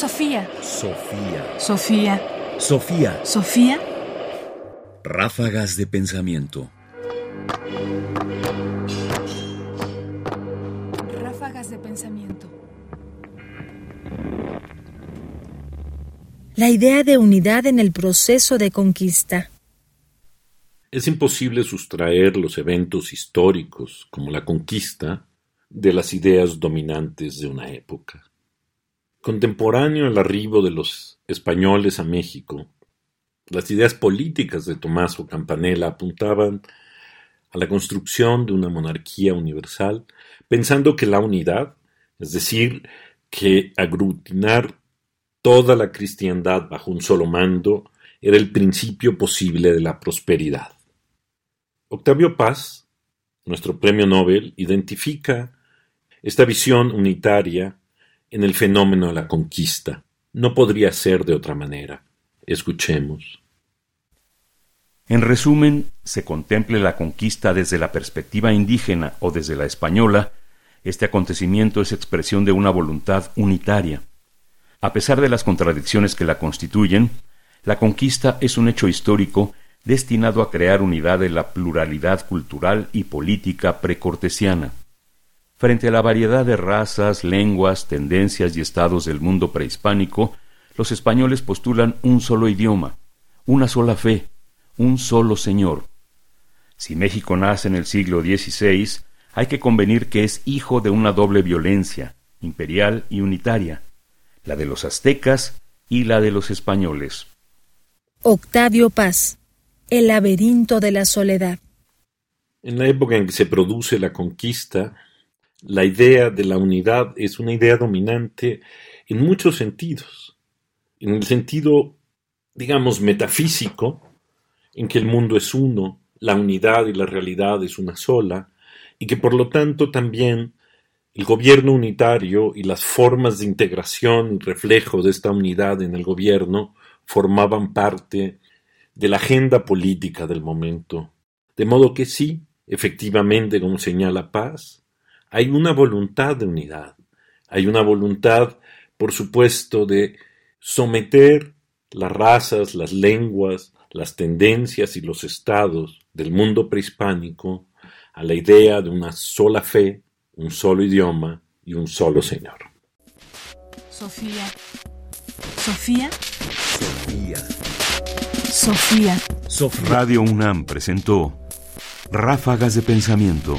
Sofía. Sofía. Sofía. Sofía. Sofía. Ráfagas de pensamiento. Ráfagas de pensamiento. La idea de unidad en el proceso de conquista. Es imposible sustraer los eventos históricos, como la conquista, de las ideas dominantes de una época. Contemporáneo al arribo de los españoles a México, las ideas políticas de Tommaso Campanella apuntaban a la construcción de una monarquía universal, pensando que la unidad, es decir, que aglutinar toda la cristiandad bajo un solo mando, era el principio posible de la prosperidad. Octavio Paz, nuestro premio Nobel, identifica esta visión unitaria en el fenómeno de la conquista. No podría ser de otra manera. Escuchemos. En resumen, se contemple la conquista desde la perspectiva indígena o desde la española, este acontecimiento es expresión de una voluntad unitaria. A pesar de las contradicciones que la constituyen, la conquista es un hecho histórico destinado a crear unidad en la pluralidad cultural y política precortesiana. Frente a la variedad de razas, lenguas, tendencias y estados del mundo prehispánico, los españoles postulan un solo idioma, una sola fe, un solo Señor. Si México nace en el siglo XVI, hay que convenir que es hijo de una doble violencia, imperial y unitaria, la de los aztecas y la de los españoles. Octavio Paz el laberinto de la soledad. En la época en que se produce la conquista, la idea de la unidad es una idea dominante en muchos sentidos. En el sentido, digamos, metafísico, en que el mundo es uno, la unidad y la realidad es una sola, y que por lo tanto también el gobierno unitario y las formas de integración y reflejo de esta unidad en el gobierno formaban parte de la agenda política del momento. De modo que sí, efectivamente, como señala Paz, hay una voluntad de unidad, hay una voluntad, por supuesto, de someter las razas, las lenguas, las tendencias y los estados del mundo prehispánico a la idea de una sola fe, un solo idioma y un solo Señor. Sofía. Sofía. Sofía. Sofía. Sofía. Radio UNAM presentó Ráfagas de Pensamiento.